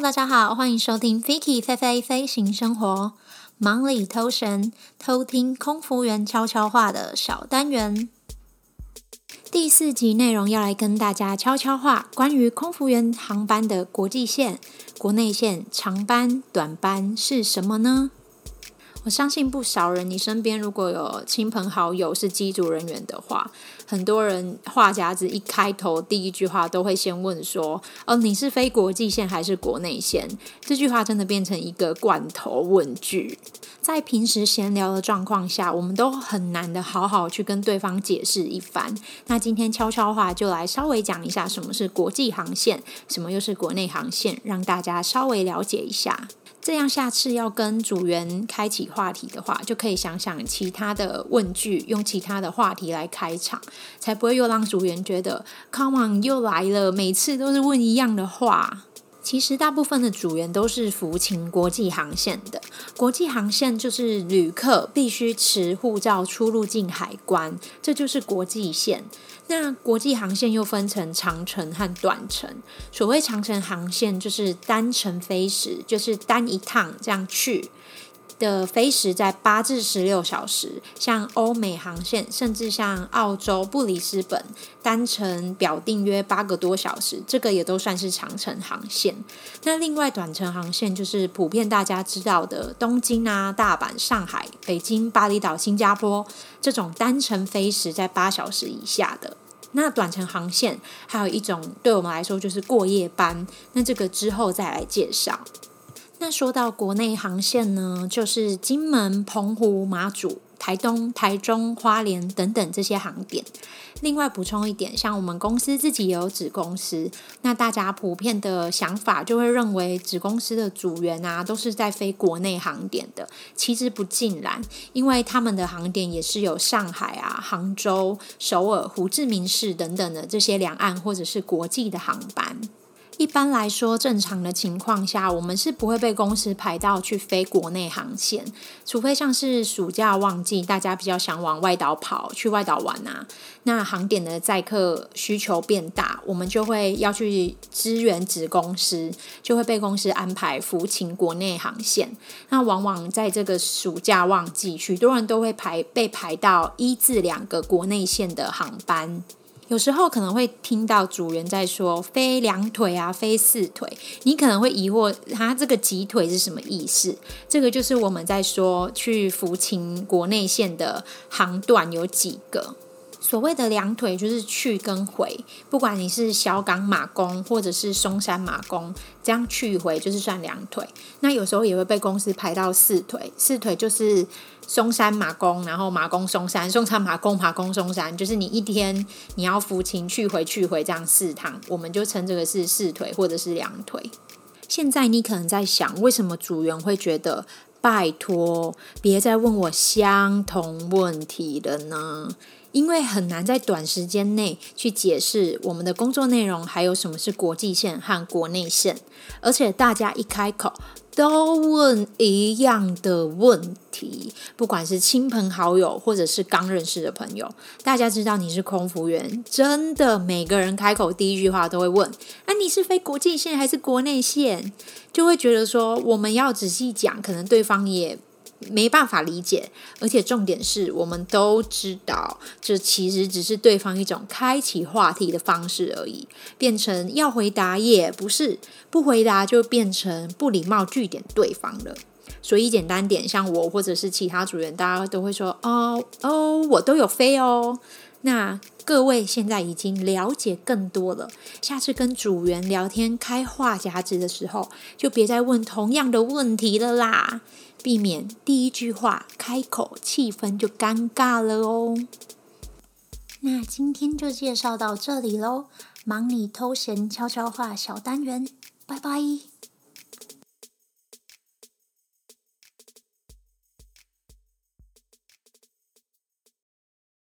大家好，欢迎收听 Vicky 飞飞飞行生活，忙里偷闲，偷听空服员悄悄话的小单元。第四集内容要来跟大家悄悄话，关于空服员航班的国际线、国内线、长班、短班是什么呢？我相信不少人，你身边如果有亲朋好友是机组人员的话，很多人话匣子一开头第一句话都会先问说：“哦，你是飞国际线还是国内线？”这句话真的变成一个罐头问句。在平时闲聊的状况下，我们都很难的好好去跟对方解释一番。那今天悄悄话就来稍微讲一下什么是国际航线，什么又是国内航线，让大家稍微了解一下。这样下次要跟组员开启话题的话，就可以想想其他的问句，用其他的话题来开场，才不会又让组员觉得 “Come on，又来了”，每次都是问一样的话。其实大部分的组员都是服勤国际航线的。国际航线就是旅客必须持护照出入境海关，这就是国际线。那国际航线又分成长程和短程。所谓长程航线，就是单程飞时，就是单一趟这样去。的飞时在八至十六小时，像欧美航线，甚至像澳洲布里斯本，单程表定约八个多小时，这个也都算是长程航线。那另外短程航线就是普遍大家知道的东京啊、大阪、上海、北京、巴厘岛、新加坡这种单程飞时在八小时以下的。那短程航线还有一种对我们来说就是过夜班，那这个之后再来介绍。那说到国内航线呢，就是金门、澎湖、马祖、台东、台中、花莲等等这些航点。另外补充一点，像我们公司自己也有子公司，那大家普遍的想法就会认为子公司的组员啊都是在飞国内航点的，其实不尽然，因为他们的航点也是有上海啊、杭州、首尔、胡志明市等等的这些两岸或者是国际的航班。一般来说，正常的情况下，我们是不会被公司排到去飞国内航线，除非像是暑假旺季，大家比较想往外岛跑，去外岛玩啊，那航点的载客需求变大，我们就会要去支援子公司，就会被公司安排服勤国内航线。那往往在这个暑假旺季，许多人都会排被排到一至两个国内线的航班。有时候可能会听到主人在说飞两腿啊，飞四腿，你可能会疑惑，他这个几腿是什么意思？这个就是我们在说去福清国内线的航段有几个。所谓的两腿就是去跟回，不管你是小港马公或者是松山马公，这样去回就是算两腿。那有时候也会被公司排到四腿，四腿就是松山马公，然后马公松山，松山马公马公松山，就是你一天你要服勤去回去回这样四趟，我们就称这个是四腿或者是两腿。现在你可能在想，为什么组员会觉得拜托别再问我相同问题了呢？因为很难在短时间内去解释我们的工作内容，还有什么是国际线和国内线，而且大家一开口都问一样的问题，不管是亲朋好友或者是刚认识的朋友，大家知道你是空服员，真的每个人开口第一句话都会问：啊，你是飞国际线还是国内线？就会觉得说我们要仔细讲，可能对方也。没办法理解，而且重点是我们都知道，这其实只是对方一种开启话题的方式而已。变成要回答也不是，不回答就变成不礼貌据点对方了。所以简单点，像我或者是其他组员，大家都会说：“哦哦，我都有飞哦。”那各位现在已经了解更多了，下次跟组员聊天开话匣子的时候，就别再问同样的问题了啦。避免第一句话开口，气氛就尴尬了哦。那今天就介绍到这里喽，忙里偷闲悄悄话小单元，拜拜。